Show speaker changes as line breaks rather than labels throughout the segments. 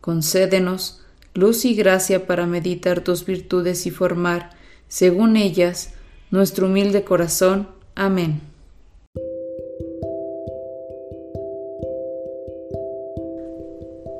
Concédenos luz y gracia para meditar tus virtudes y formar, según ellas, nuestro humilde corazón. Amén.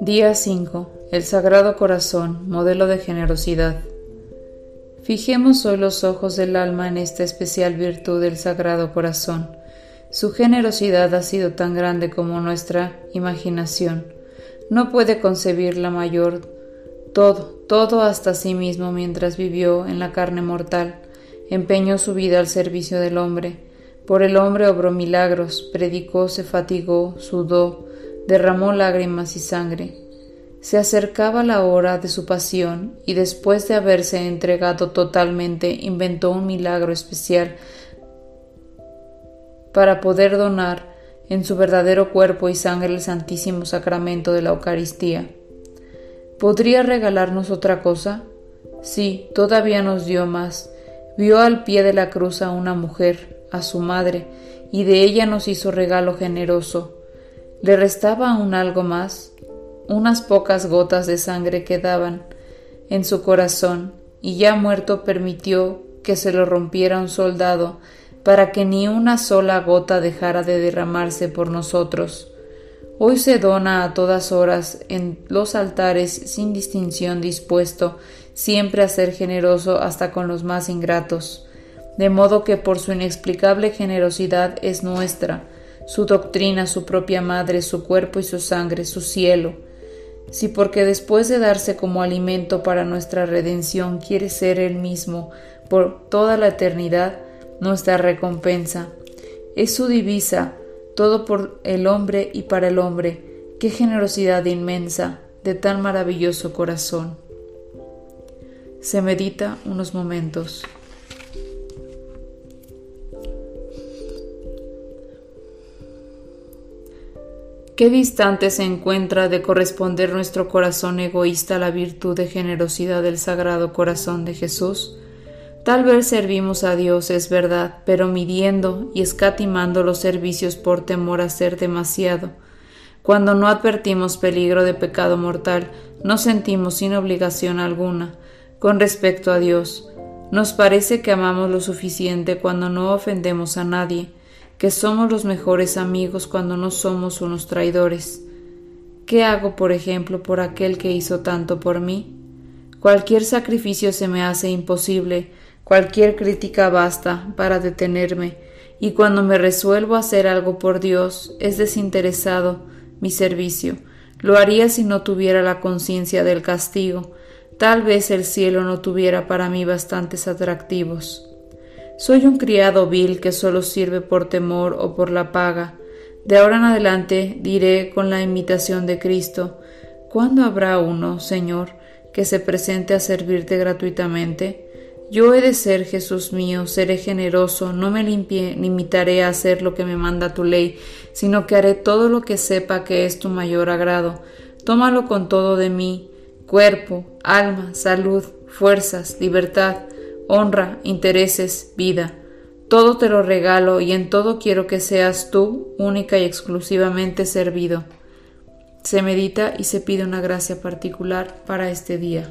Día 5. El Sagrado Corazón, modelo de generosidad. Fijemos hoy los ojos del alma en esta especial virtud del Sagrado Corazón. Su generosidad ha sido tan grande como nuestra imaginación. No puede concebir la mayor todo, todo hasta sí mismo mientras vivió en la carne mortal, empeñó su vida al servicio del hombre. Por el hombre obró milagros, predicó, se fatigó, sudó, derramó lágrimas y sangre. Se acercaba la hora de su pasión y después de haberse entregado totalmente inventó un milagro especial para poder donar en su verdadero cuerpo y sangre el santísimo sacramento de la Eucaristía. ¿Podría regalarnos otra cosa? Sí, todavía nos dio más. Vio al pie de la cruz a una mujer, a su madre, y de ella nos hizo regalo generoso. ¿Le restaba aún algo más? Unas pocas gotas de sangre quedaban en su corazón, y ya muerto permitió que se lo rompiera un soldado para que ni una sola gota dejara de derramarse por nosotros. Hoy se dona a todas horas en los altares sin distinción dispuesto siempre a ser generoso hasta con los más ingratos, de modo que por su inexplicable generosidad es nuestra, su doctrina, su propia madre, su cuerpo y su sangre, su cielo. Si porque después de darse como alimento para nuestra redención quiere ser Él mismo por toda la eternidad, nuestra recompensa, es su divisa, todo por el hombre y para el hombre. Qué generosidad inmensa de tan maravilloso corazón. Se medita unos momentos. Qué distante se encuentra de corresponder nuestro corazón egoísta a la virtud de generosidad del Sagrado Corazón de Jesús. Tal vez servimos a Dios, es verdad, pero midiendo y escatimando los servicios por temor a ser demasiado. Cuando no advertimos peligro de pecado mortal, no sentimos sin obligación alguna con respecto a Dios. Nos parece que amamos lo suficiente cuando no ofendemos a nadie, que somos los mejores amigos cuando no somos unos traidores. ¿Qué hago, por ejemplo, por aquel que hizo tanto por mí? Cualquier sacrificio se me hace imposible, Cualquier crítica basta para detenerme, y cuando me resuelvo a hacer algo por Dios, es desinteresado mi servicio. Lo haría si no tuviera la conciencia del castigo. Tal vez el cielo no tuviera para mí bastantes atractivos. Soy un criado vil que solo sirve por temor o por la paga. De ahora en adelante diré con la imitación de Cristo, ¿cuándo habrá uno, Señor, que se presente a servirte gratuitamente? Yo he de ser, Jesús mío, seré generoso, no me limitaré a hacer lo que me manda tu ley, sino que haré todo lo que sepa que es tu mayor agrado. Tómalo con todo de mí, cuerpo, alma, salud, fuerzas, libertad, honra, intereses, vida. Todo te lo regalo y en todo quiero que seas tú única y exclusivamente servido. Se medita y se pide una gracia particular para este día.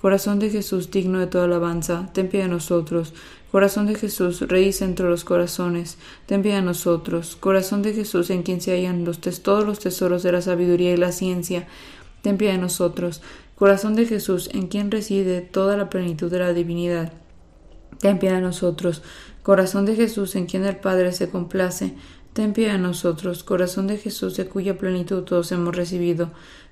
Corazón de Jesús, digno de toda alabanza, ten piedad de nosotros. Corazón de Jesús, raíz entre los corazones, ten piedad de nosotros. Corazón de Jesús, en quien se hallan los todos los tesoros de la sabiduría y la ciencia, ten piedad de nosotros. Corazón de Jesús, en quien reside toda la plenitud de la divinidad. Ten piedad de nosotros. Corazón de Jesús, en quien el Padre se complace. Ten piedad de nosotros. Corazón de Jesús, de cuya plenitud todos hemos recibido.